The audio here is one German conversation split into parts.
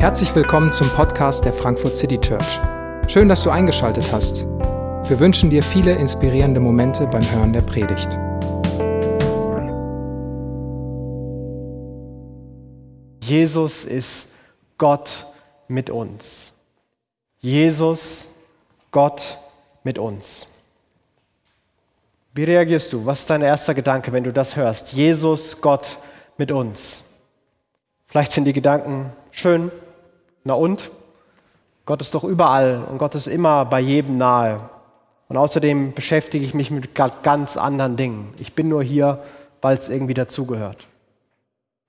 Herzlich willkommen zum Podcast der Frankfurt City Church. Schön, dass du eingeschaltet hast. Wir wünschen dir viele inspirierende Momente beim Hören der Predigt. Jesus ist Gott mit uns. Jesus, Gott mit uns. Wie reagierst du? Was ist dein erster Gedanke, wenn du das hörst? Jesus, Gott mit uns. Vielleicht sind die Gedanken schön, na und? Gott ist doch überall und Gott ist immer bei jedem nahe. Und außerdem beschäftige ich mich mit ganz anderen Dingen. Ich bin nur hier, weil es irgendwie dazugehört.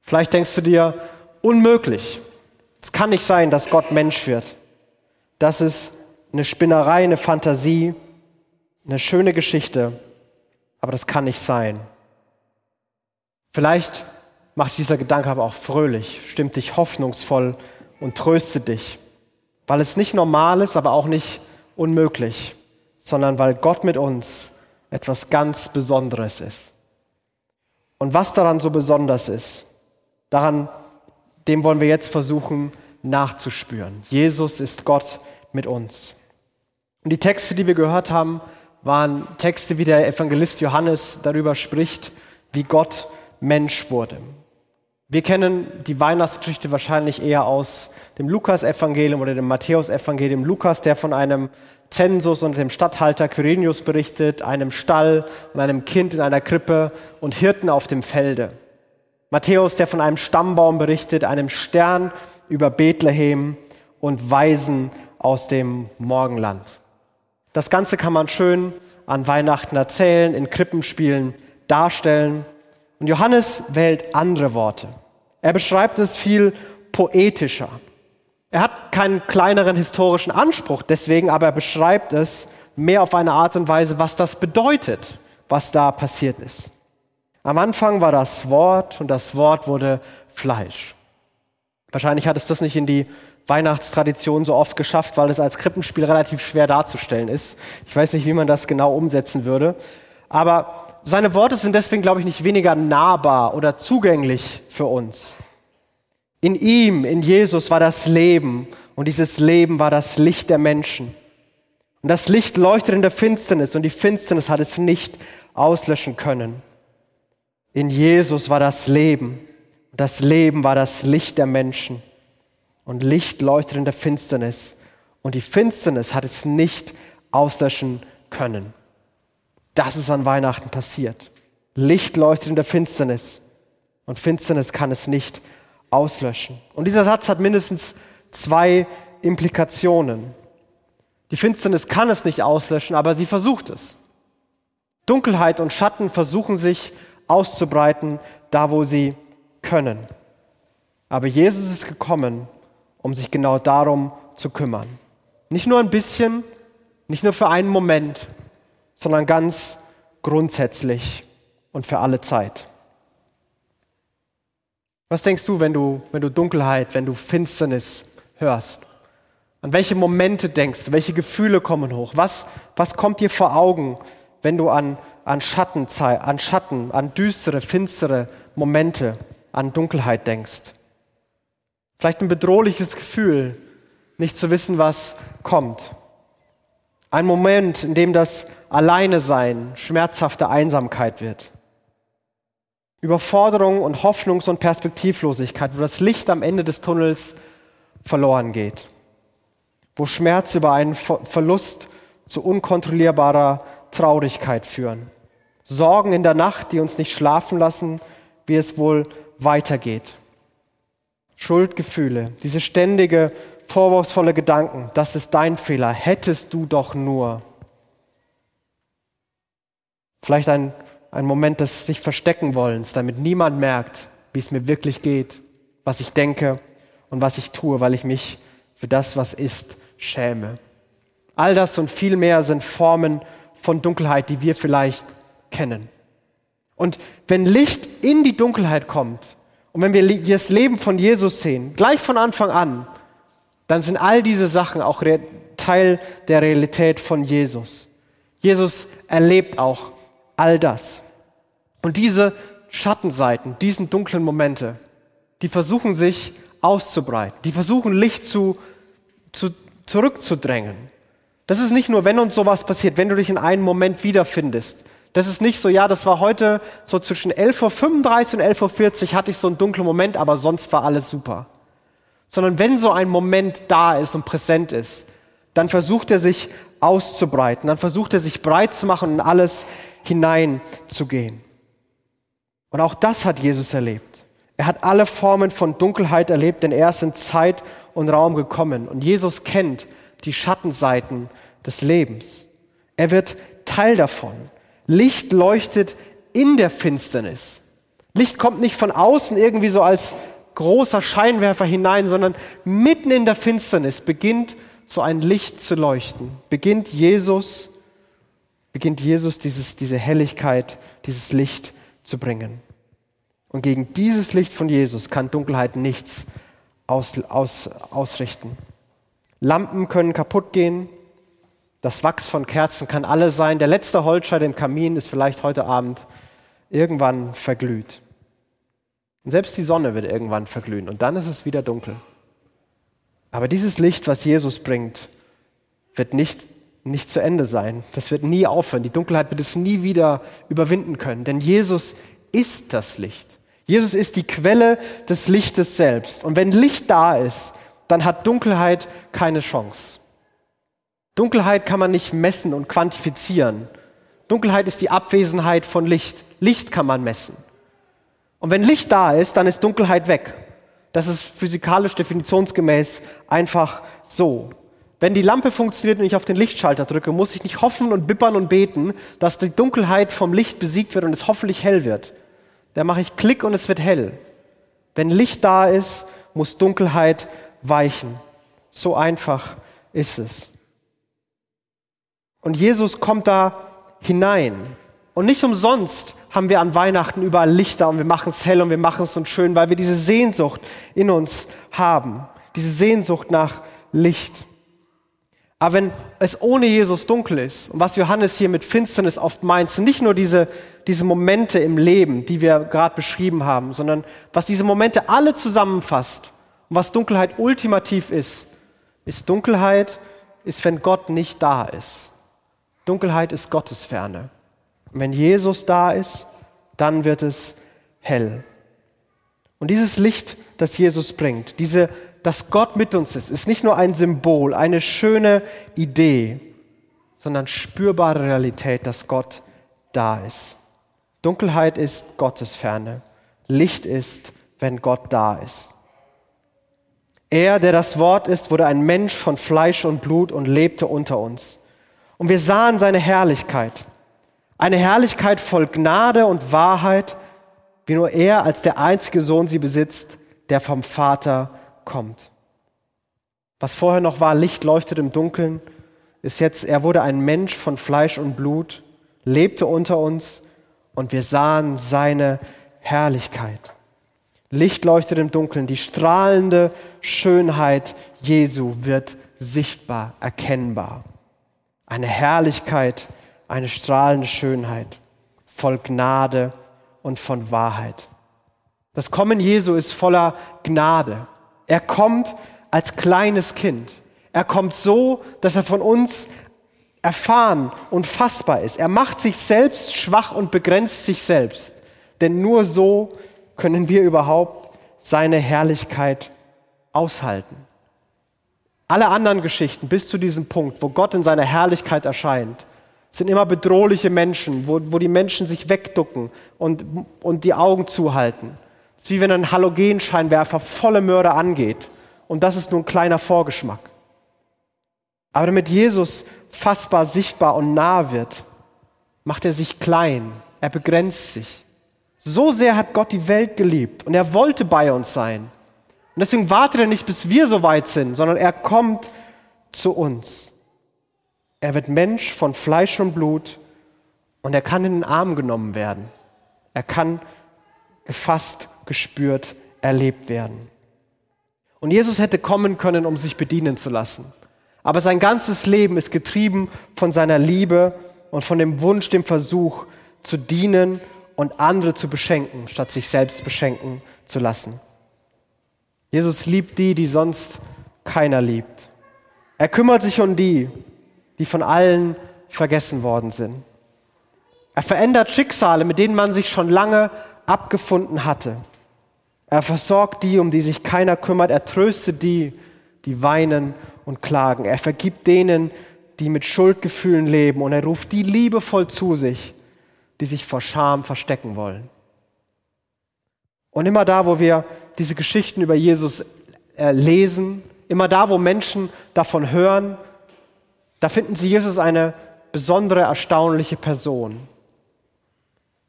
Vielleicht denkst du dir, unmöglich. Es kann nicht sein, dass Gott Mensch wird. Das ist eine Spinnerei, eine Fantasie, eine schöne Geschichte, aber das kann nicht sein. Vielleicht macht dieser Gedanke aber auch fröhlich, stimmt dich hoffnungsvoll und tröstet dich, weil es nicht normal ist, aber auch nicht unmöglich, sondern weil Gott mit uns etwas ganz Besonderes ist. Und was daran so besonders ist, daran, dem wollen wir jetzt versuchen nachzuspüren. Jesus ist Gott mit uns. Und die Texte, die wir gehört haben, waren Texte, wie der Evangelist Johannes darüber spricht, wie Gott Mensch wurde. Wir kennen die Weihnachtsgeschichte wahrscheinlich eher aus dem Lukas-Evangelium oder dem Matthäus-Evangelium. Lukas, der von einem Zensus und dem Statthalter Quirinius berichtet, einem Stall und einem Kind in einer Krippe und Hirten auf dem Felde. Matthäus, der von einem Stammbaum berichtet, einem Stern über Bethlehem und Weisen aus dem Morgenland. Das Ganze kann man schön an Weihnachten erzählen, in Krippenspielen darstellen. Und Johannes wählt andere Worte. Er beschreibt es viel poetischer. Er hat keinen kleineren historischen Anspruch, deswegen aber er beschreibt es mehr auf eine Art und Weise, was das bedeutet, was da passiert ist. Am Anfang war das Wort und das Wort wurde Fleisch. Wahrscheinlich hat es das nicht in die Weihnachtstradition so oft geschafft, weil es als Krippenspiel relativ schwer darzustellen ist. Ich weiß nicht, wie man das genau umsetzen würde. Aber seine Worte sind deswegen, glaube ich, nicht weniger nahbar oder zugänglich für uns. In ihm, in Jesus war das Leben und dieses Leben war das Licht der Menschen. Und das Licht leuchtet in der Finsternis und die Finsternis hat es nicht auslöschen können. In Jesus war das Leben. Das Leben war das Licht der Menschen. Und Licht leuchtet in der Finsternis. Und die Finsternis hat es nicht auslöschen können. Das ist an Weihnachten passiert. Licht leuchtet in der Finsternis. Und Finsternis kann es nicht auslöschen. Und dieser Satz hat mindestens zwei Implikationen. Die Finsternis kann es nicht auslöschen, aber sie versucht es. Dunkelheit und Schatten versuchen sich auszubreiten, da wo sie können. Aber Jesus ist gekommen, um sich genau darum zu kümmern. Nicht nur ein bisschen, nicht nur für einen Moment, sondern ganz grundsätzlich und für alle Zeit. Was denkst du, wenn du, wenn du Dunkelheit, wenn du Finsternis hörst? An welche Momente denkst du? Welche Gefühle kommen hoch? Was, was kommt dir vor Augen, wenn du an, an, Schatten, an Schatten, an düstere, finstere Momente, an Dunkelheit denkst? Vielleicht ein bedrohliches Gefühl, nicht zu wissen, was kommt. Ein Moment, in dem das Alleine sein schmerzhafte Einsamkeit wird. Überforderung und Hoffnungs- und Perspektivlosigkeit, wo das Licht am Ende des Tunnels verloren geht. Wo Schmerz über einen Verlust zu unkontrollierbarer Traurigkeit führen. Sorgen in der Nacht, die uns nicht schlafen lassen, wie es wohl weitergeht. Schuldgefühle, diese ständige, vorwurfsvolle Gedanken, das ist dein Fehler, hättest du doch nur. Vielleicht ein, ein Moment des sich verstecken wollens, damit niemand merkt, wie es mir wirklich geht, was ich denke und was ich tue, weil ich mich für das, was ist, schäme. All das und viel mehr sind Formen von Dunkelheit, die wir vielleicht kennen. Und wenn Licht in die Dunkelheit kommt und wenn wir das Leben von Jesus sehen, gleich von Anfang an, dann sind all diese Sachen auch Teil der Realität von Jesus. Jesus erlebt auch all das. Und diese Schattenseiten, diesen dunklen Momente, die versuchen sich auszubreiten. Die versuchen, Licht zu, zu, zurückzudrängen. Das ist nicht nur, wenn uns sowas passiert, wenn du dich in einem Moment wiederfindest. Das ist nicht so, ja, das war heute so zwischen 11.35 Uhr und 11.40 Uhr hatte ich so einen dunklen Moment, aber sonst war alles super. Sondern wenn so ein Moment da ist und präsent ist, dann versucht er sich auszubreiten, dann versucht er sich breit zu machen und alles hineinzugehen. Und auch das hat Jesus erlebt. Er hat alle Formen von Dunkelheit erlebt, denn er ist in Zeit und Raum gekommen. Und Jesus kennt die Schattenseiten des Lebens. Er wird Teil davon. Licht leuchtet in der Finsternis. Licht kommt nicht von außen irgendwie so als großer Scheinwerfer hinein, sondern mitten in der Finsternis beginnt so ein Licht zu leuchten. Beginnt Jesus, beginnt Jesus dieses, diese Helligkeit, dieses Licht zu bringen. Und gegen dieses Licht von Jesus kann Dunkelheit nichts aus, aus, ausrichten. Lampen können kaputt gehen, das Wachs von Kerzen kann alle sein, der letzte Holzscheit im Kamin ist vielleicht heute Abend irgendwann verglüht. Selbst die Sonne wird irgendwann verglühen und dann ist es wieder dunkel. Aber dieses Licht, was Jesus bringt, wird nicht, nicht zu Ende sein. Das wird nie aufhören. Die Dunkelheit wird es nie wieder überwinden können, denn Jesus ist das Licht. Jesus ist die Quelle des Lichtes selbst. Und wenn Licht da ist, dann hat Dunkelheit keine Chance. Dunkelheit kann man nicht messen und quantifizieren. Dunkelheit ist die Abwesenheit von Licht. Licht kann man messen. Und wenn Licht da ist, dann ist Dunkelheit weg. Das ist physikalisch definitionsgemäß einfach so. Wenn die Lampe funktioniert und ich auf den Lichtschalter drücke, muss ich nicht hoffen und bippern und beten, dass die Dunkelheit vom Licht besiegt wird und es hoffentlich hell wird. Da mache ich Klick und es wird hell. Wenn Licht da ist, muss Dunkelheit weichen. So einfach ist es. Und Jesus kommt da hinein. Und nicht umsonst haben wir an Weihnachten überall Lichter und wir machen es hell und wir machen es uns schön, weil wir diese Sehnsucht in uns haben. Diese Sehnsucht nach Licht. Aber wenn es ohne Jesus dunkel ist, und was Johannes hier mit Finsternis oft meint, sind nicht nur diese, diese Momente im Leben, die wir gerade beschrieben haben, sondern was diese Momente alle zusammenfasst und was Dunkelheit ultimativ ist, ist Dunkelheit, ist, wenn Gott nicht da ist. Dunkelheit ist Gottesferne. Und wenn Jesus da ist, dann wird es hell. Und dieses Licht, das Jesus bringt, diese, dass Gott mit uns ist, ist nicht nur ein Symbol, eine schöne Idee, sondern spürbare Realität, dass Gott da ist. Dunkelheit ist Gottesferne. Licht ist, wenn Gott da ist. Er, der das Wort ist, wurde ein Mensch von Fleisch und Blut und lebte unter uns. Und wir sahen seine Herrlichkeit. Eine Herrlichkeit voll Gnade und Wahrheit, wie nur er als der einzige Sohn sie besitzt, der vom Vater kommt. Was vorher noch war, Licht leuchtet im Dunkeln, ist jetzt, er wurde ein Mensch von Fleisch und Blut, lebte unter uns und wir sahen seine Herrlichkeit. Licht leuchtet im Dunkeln, die strahlende Schönheit Jesu wird sichtbar, erkennbar. Eine Herrlichkeit, eine strahlende Schönheit, voll Gnade und von Wahrheit. Das Kommen Jesu ist voller Gnade. Er kommt als kleines Kind. Er kommt so, dass er von uns erfahren und fassbar ist. Er macht sich selbst schwach und begrenzt sich selbst. Denn nur so können wir überhaupt seine Herrlichkeit aushalten. Alle anderen Geschichten bis zu diesem Punkt, wo Gott in seiner Herrlichkeit erscheint, sind immer bedrohliche Menschen, wo, wo die Menschen sich wegducken und, und die Augen zuhalten. Es ist wie wenn ein Halogenscheinwerfer volle Mörder angeht. Und das ist nur ein kleiner Vorgeschmack. Aber damit Jesus fassbar, sichtbar und nah wird, macht er sich klein. Er begrenzt sich. So sehr hat Gott die Welt geliebt und er wollte bei uns sein. Und deswegen wartet er nicht, bis wir so weit sind, sondern er kommt zu uns. Er wird Mensch von Fleisch und Blut und er kann in den Arm genommen werden. Er kann gefasst, gespürt, erlebt werden. Und Jesus hätte kommen können, um sich bedienen zu lassen. Aber sein ganzes Leben ist getrieben von seiner Liebe und von dem Wunsch, dem Versuch zu dienen und andere zu beschenken, statt sich selbst beschenken zu lassen. Jesus liebt die, die sonst keiner liebt. Er kümmert sich um die, die von allen vergessen worden sind. Er verändert Schicksale, mit denen man sich schon lange abgefunden hatte. Er versorgt die, um die sich keiner kümmert. Er tröstet die, die weinen und klagen. Er vergibt denen, die mit Schuldgefühlen leben. Und er ruft die liebevoll zu sich, die sich vor Scham verstecken wollen. Und immer da, wo wir diese Geschichten über Jesus äh, lesen, immer da, wo Menschen davon hören, da finden sie Jesus eine besondere, erstaunliche Person.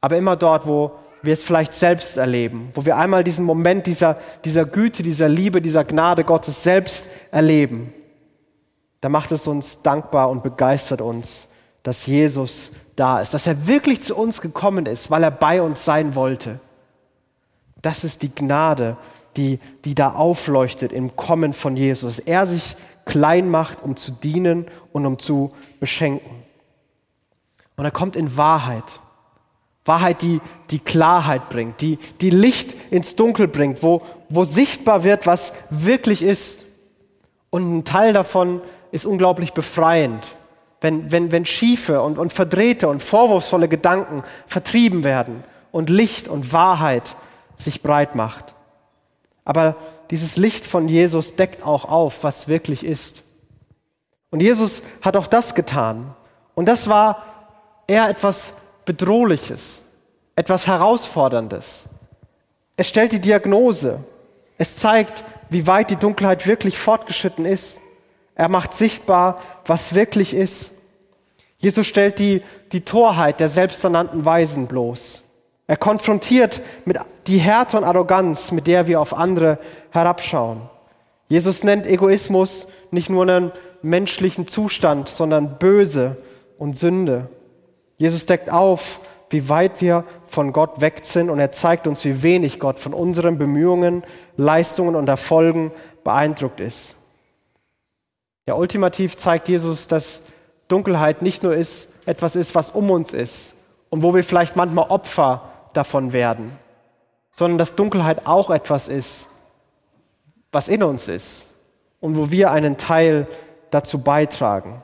Aber immer dort, wo wir es vielleicht selbst erleben, wo wir einmal diesen Moment dieser, dieser Güte, dieser Liebe, dieser Gnade Gottes selbst erleben, da macht es uns dankbar und begeistert uns, dass Jesus da ist, dass er wirklich zu uns gekommen ist, weil er bei uns sein wollte. Das ist die Gnade, die, die da aufleuchtet im Kommen von Jesus. Er sich klein macht, um zu dienen und um zu beschenken. Und er kommt in Wahrheit. Wahrheit, die, die Klarheit bringt, die, die Licht ins Dunkel bringt, wo, wo sichtbar wird, was wirklich ist. Und ein Teil davon ist unglaublich befreiend, wenn, wenn, wenn schiefe und, und verdrehte und vorwurfsvolle Gedanken vertrieben werden und Licht und Wahrheit sich breit macht. Aber dieses Licht von Jesus deckt auch auf, was wirklich ist. Und Jesus hat auch das getan. Und das war eher etwas Bedrohliches, etwas Herausforderndes. Es stellt die Diagnose. Es zeigt, wie weit die Dunkelheit wirklich fortgeschritten ist. Er macht sichtbar, was wirklich ist. Jesus stellt die, die Torheit der selbsternannten Weisen bloß. Er konfrontiert mit die Härte und Arroganz, mit der wir auf andere herabschauen. Jesus nennt Egoismus nicht nur einen menschlichen Zustand, sondern Böse und Sünde. Jesus deckt auf, wie weit wir von Gott weg sind und er zeigt uns, wie wenig Gott von unseren Bemühungen, Leistungen und Erfolgen beeindruckt ist. Ja, ultimativ zeigt Jesus, dass Dunkelheit nicht nur ist, etwas ist, was um uns ist und wo wir vielleicht manchmal Opfer davon werden, sondern dass Dunkelheit auch etwas ist, was in uns ist und wo wir einen Teil dazu beitragen.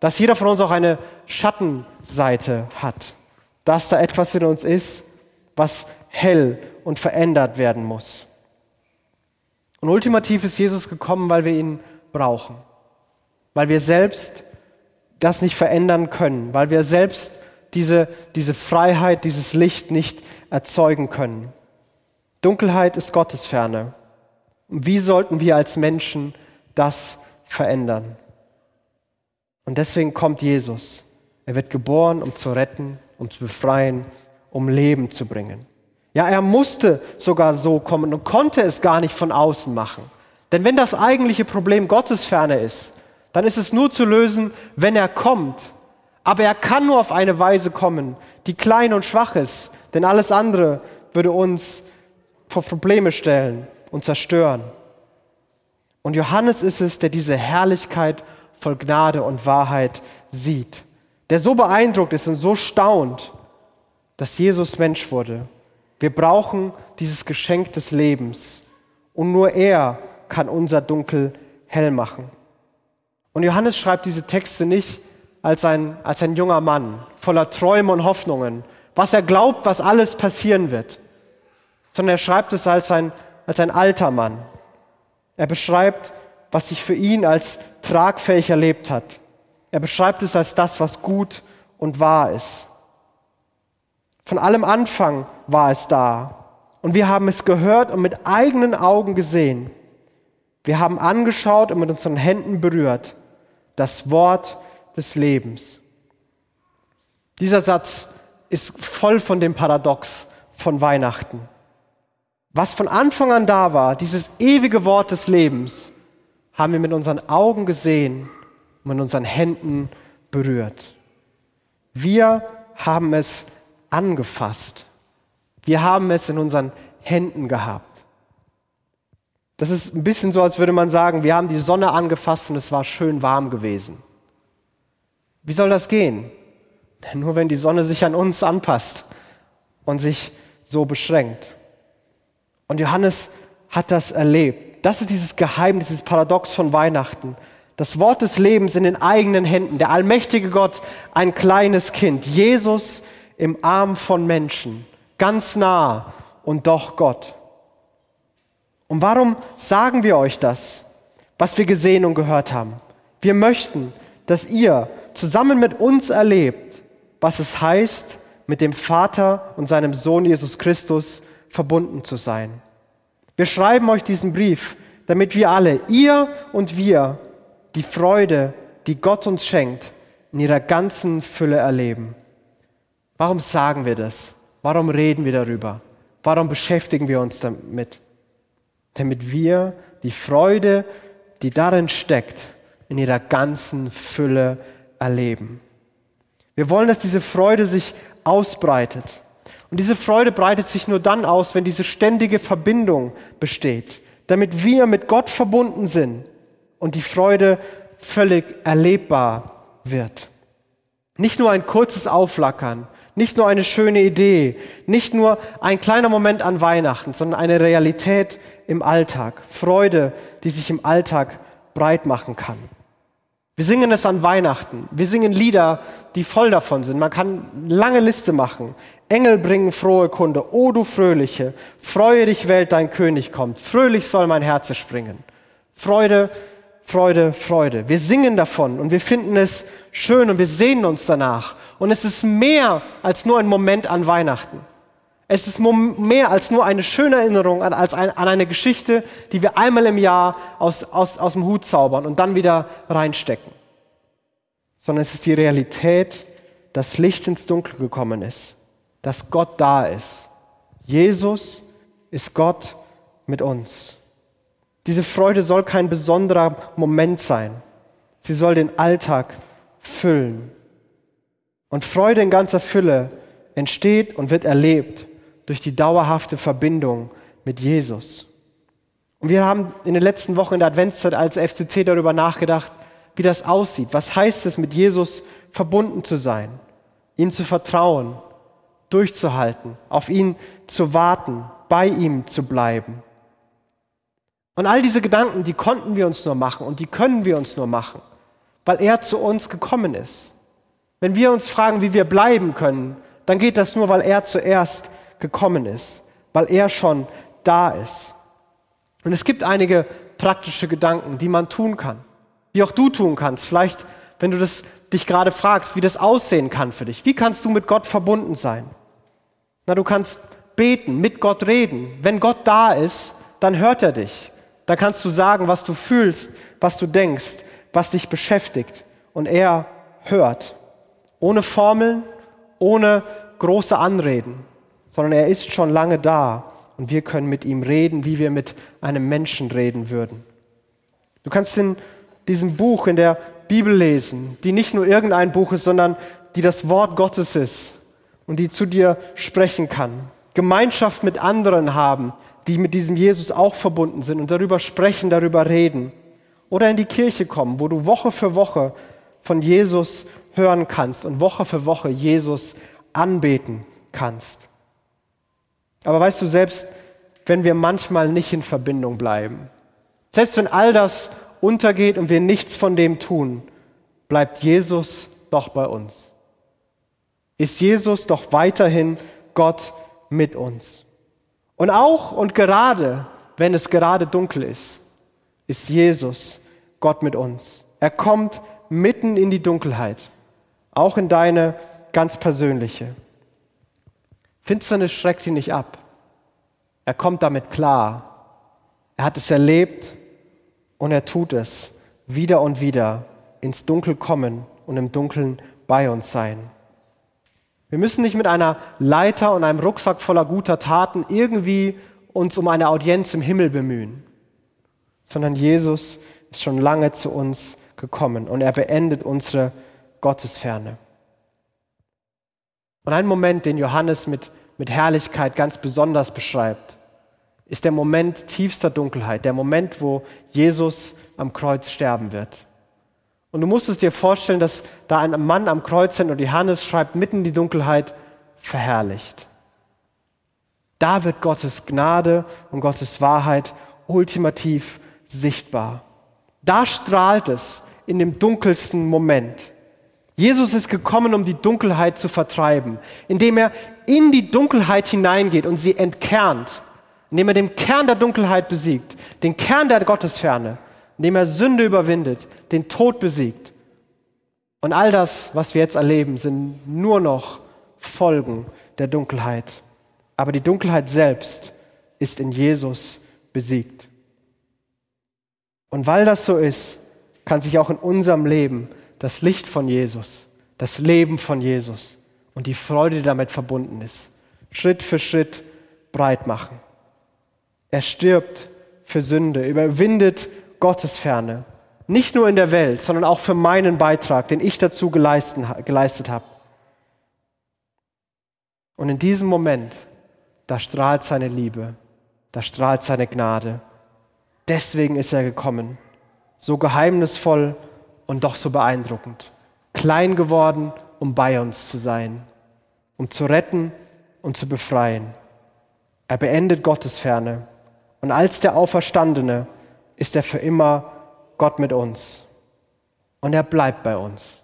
Dass jeder von uns auch eine Schattenseite hat, dass da etwas in uns ist, was hell und verändert werden muss. Und ultimativ ist Jesus gekommen, weil wir ihn brauchen, weil wir selbst das nicht verändern können, weil wir selbst diese, diese Freiheit, dieses Licht nicht erzeugen können. Dunkelheit ist Gottesferne. Und wie sollten wir als Menschen das verändern? Und deswegen kommt Jesus. Er wird geboren, um zu retten, um zu befreien, um Leben zu bringen. Ja, er musste sogar so kommen und konnte es gar nicht von außen machen. Denn wenn das eigentliche Problem Gottesferne ist, dann ist es nur zu lösen, wenn er kommt aber er kann nur auf eine Weise kommen, die klein und schwach ist, denn alles andere würde uns vor Probleme stellen und zerstören. Und Johannes ist es, der diese Herrlichkeit voll Gnade und Wahrheit sieht, der so beeindruckt ist und so staunt, dass Jesus Mensch wurde. Wir brauchen dieses Geschenk des Lebens und nur er kann unser Dunkel hell machen. Und Johannes schreibt diese Texte nicht, als ein, als ein junger Mann, voller Träume und Hoffnungen, was er glaubt, was alles passieren wird, sondern er schreibt es als ein, als ein alter Mann. Er beschreibt, was sich für ihn als tragfähig erlebt hat. Er beschreibt es als das, was gut und wahr ist. Von allem Anfang war es da. Und wir haben es gehört und mit eigenen Augen gesehen. Wir haben angeschaut und mit unseren Händen berührt. Das Wort des Lebens. Dieser Satz ist voll von dem Paradox von Weihnachten. Was von Anfang an da war, dieses ewige Wort des Lebens, haben wir mit unseren Augen gesehen und mit unseren Händen berührt. Wir haben es angefasst. Wir haben es in unseren Händen gehabt. Das ist ein bisschen so, als würde man sagen, wir haben die Sonne angefasst und es war schön warm gewesen. Wie soll das gehen? Nur wenn die Sonne sich an uns anpasst und sich so beschränkt. Und Johannes hat das erlebt. Das ist dieses Geheimnis, dieses Paradox von Weihnachten. Das Wort des Lebens in den eigenen Händen, der allmächtige Gott, ein kleines Kind, Jesus im Arm von Menschen, ganz nah und doch Gott. Und warum sagen wir euch das, was wir gesehen und gehört haben? Wir möchten, dass ihr zusammen mit uns erlebt, was es heißt, mit dem Vater und seinem Sohn Jesus Christus verbunden zu sein. Wir schreiben euch diesen Brief, damit wir alle, ihr und wir, die Freude, die Gott uns schenkt, in ihrer ganzen Fülle erleben. Warum sagen wir das? Warum reden wir darüber? Warum beschäftigen wir uns damit? Damit wir die Freude, die darin steckt, in ihrer ganzen Fülle erleben. Wir wollen, dass diese Freude sich ausbreitet. Und diese Freude breitet sich nur dann aus, wenn diese ständige Verbindung besteht, damit wir mit Gott verbunden sind und die Freude völlig erlebbar wird. Nicht nur ein kurzes Aufflackern, nicht nur eine schöne Idee, nicht nur ein kleiner Moment an Weihnachten, sondern eine Realität im Alltag. Freude, die sich im Alltag breit machen kann. Wir singen es an Weihnachten. Wir singen Lieder, die voll davon sind. Man kann eine lange Liste machen. Engel bringen frohe Kunde. O du Fröhliche, freue dich, Welt, dein König kommt. Fröhlich soll mein Herz springen. Freude, Freude, Freude. Wir singen davon und wir finden es schön und wir sehnen uns danach. Und es ist mehr als nur ein Moment an Weihnachten. Es ist mehr als nur eine schöne Erinnerung an, als ein, an eine Geschichte, die wir einmal im Jahr aus, aus, aus dem Hut zaubern und dann wieder reinstecken. Sondern es ist die Realität, dass Licht ins Dunkel gekommen ist, dass Gott da ist. Jesus ist Gott mit uns. Diese Freude soll kein besonderer Moment sein. Sie soll den Alltag füllen. Und Freude in ganzer Fülle entsteht und wird erlebt durch die dauerhafte Verbindung mit Jesus. Und wir haben in den letzten Wochen in der Adventszeit als FCC darüber nachgedacht, wie das aussieht. Was heißt es, mit Jesus verbunden zu sein, ihm zu vertrauen, durchzuhalten, auf ihn zu warten, bei ihm zu bleiben. Und all diese Gedanken, die konnten wir uns nur machen und die können wir uns nur machen, weil er zu uns gekommen ist. Wenn wir uns fragen, wie wir bleiben können, dann geht das nur, weil er zuerst gekommen ist, weil er schon da ist. Und es gibt einige praktische Gedanken, die man tun kann, die auch du tun kannst. Vielleicht, wenn du das, dich gerade fragst, wie das aussehen kann für dich. Wie kannst du mit Gott verbunden sein? Na, du kannst beten, mit Gott reden. Wenn Gott da ist, dann hört er dich. Da kannst du sagen, was du fühlst, was du denkst, was dich beschäftigt. Und er hört. Ohne Formeln, ohne große Anreden sondern er ist schon lange da und wir können mit ihm reden, wie wir mit einem Menschen reden würden. Du kannst in diesem Buch, in der Bibel lesen, die nicht nur irgendein Buch ist, sondern die das Wort Gottes ist und die zu dir sprechen kann. Gemeinschaft mit anderen haben, die mit diesem Jesus auch verbunden sind und darüber sprechen, darüber reden. Oder in die Kirche kommen, wo du Woche für Woche von Jesus hören kannst und Woche für Woche Jesus anbeten kannst. Aber weißt du, selbst wenn wir manchmal nicht in Verbindung bleiben, selbst wenn all das untergeht und wir nichts von dem tun, bleibt Jesus doch bei uns. Ist Jesus doch weiterhin Gott mit uns. Und auch und gerade, wenn es gerade dunkel ist, ist Jesus Gott mit uns. Er kommt mitten in die Dunkelheit, auch in deine ganz persönliche. Finsternis schreckt ihn nicht ab. Er kommt damit klar. Er hat es erlebt und er tut es wieder und wieder ins Dunkel kommen und im Dunkeln bei uns sein. Wir müssen nicht mit einer Leiter und einem Rucksack voller guter Taten irgendwie uns um eine Audienz im Himmel bemühen, sondern Jesus ist schon lange zu uns gekommen und er beendet unsere Gottesferne. Und ein Moment, den Johannes mit, mit Herrlichkeit ganz besonders beschreibt, ist der Moment tiefster Dunkelheit, der Moment, wo Jesus am Kreuz sterben wird. Und du musst es dir vorstellen, dass da ein Mann am Kreuz hängt und Johannes schreibt mitten in die Dunkelheit verherrlicht. Da wird Gottes Gnade und Gottes Wahrheit ultimativ sichtbar. Da strahlt es in dem dunkelsten Moment. Jesus ist gekommen, um die Dunkelheit zu vertreiben, indem er in die Dunkelheit hineingeht und sie entkernt, indem er den Kern der Dunkelheit besiegt, den Kern der Gottesferne, indem er Sünde überwindet, den Tod besiegt. Und all das, was wir jetzt erleben, sind nur noch Folgen der Dunkelheit. Aber die Dunkelheit selbst ist in Jesus besiegt. Und weil das so ist, kann sich auch in unserem Leben das Licht von Jesus, das Leben von Jesus und die Freude, die damit verbunden ist, Schritt für Schritt breit machen. Er stirbt für Sünde, überwindet Gottesferne, nicht nur in der Welt, sondern auch für meinen Beitrag, den ich dazu geleistet habe. Und in diesem Moment, da strahlt seine Liebe, da strahlt seine Gnade. Deswegen ist er gekommen, so geheimnisvoll und doch so beeindruckend. Klein geworden, um bei uns zu sein, um zu retten und zu befreien. Er beendet Gottes Ferne und als der Auferstandene ist er für immer Gott mit uns. Und er bleibt bei uns.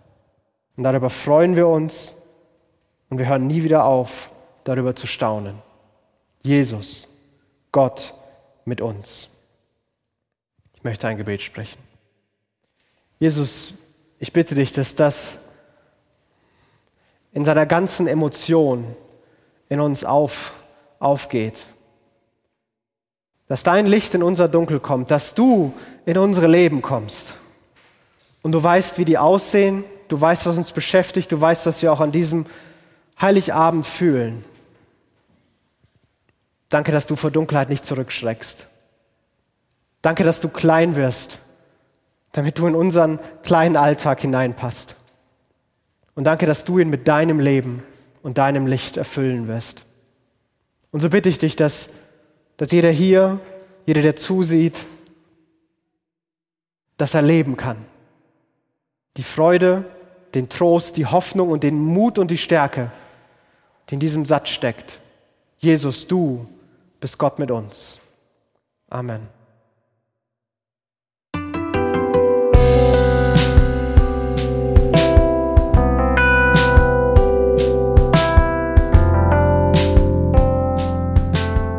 Und darüber freuen wir uns und wir hören nie wieder auf, darüber zu staunen. Jesus, Gott mit uns. Ich möchte ein Gebet sprechen. Jesus, ich bitte dich, dass das in seiner ganzen Emotion in uns auf, aufgeht. Dass dein Licht in unser Dunkel kommt, dass du in unsere Leben kommst. Und du weißt, wie die aussehen, du weißt, was uns beschäftigt, du weißt, was wir auch an diesem Heiligabend fühlen. Danke, dass du vor Dunkelheit nicht zurückschreckst. Danke, dass du klein wirst damit du in unseren kleinen Alltag hineinpasst. Und danke, dass du ihn mit deinem Leben und deinem Licht erfüllen wirst. Und so bitte ich dich, dass, dass jeder hier, jeder, der zusieht, das erleben kann. Die Freude, den Trost, die Hoffnung und den Mut und die Stärke, die in diesem Satz steckt. Jesus, du bist Gott mit uns. Amen.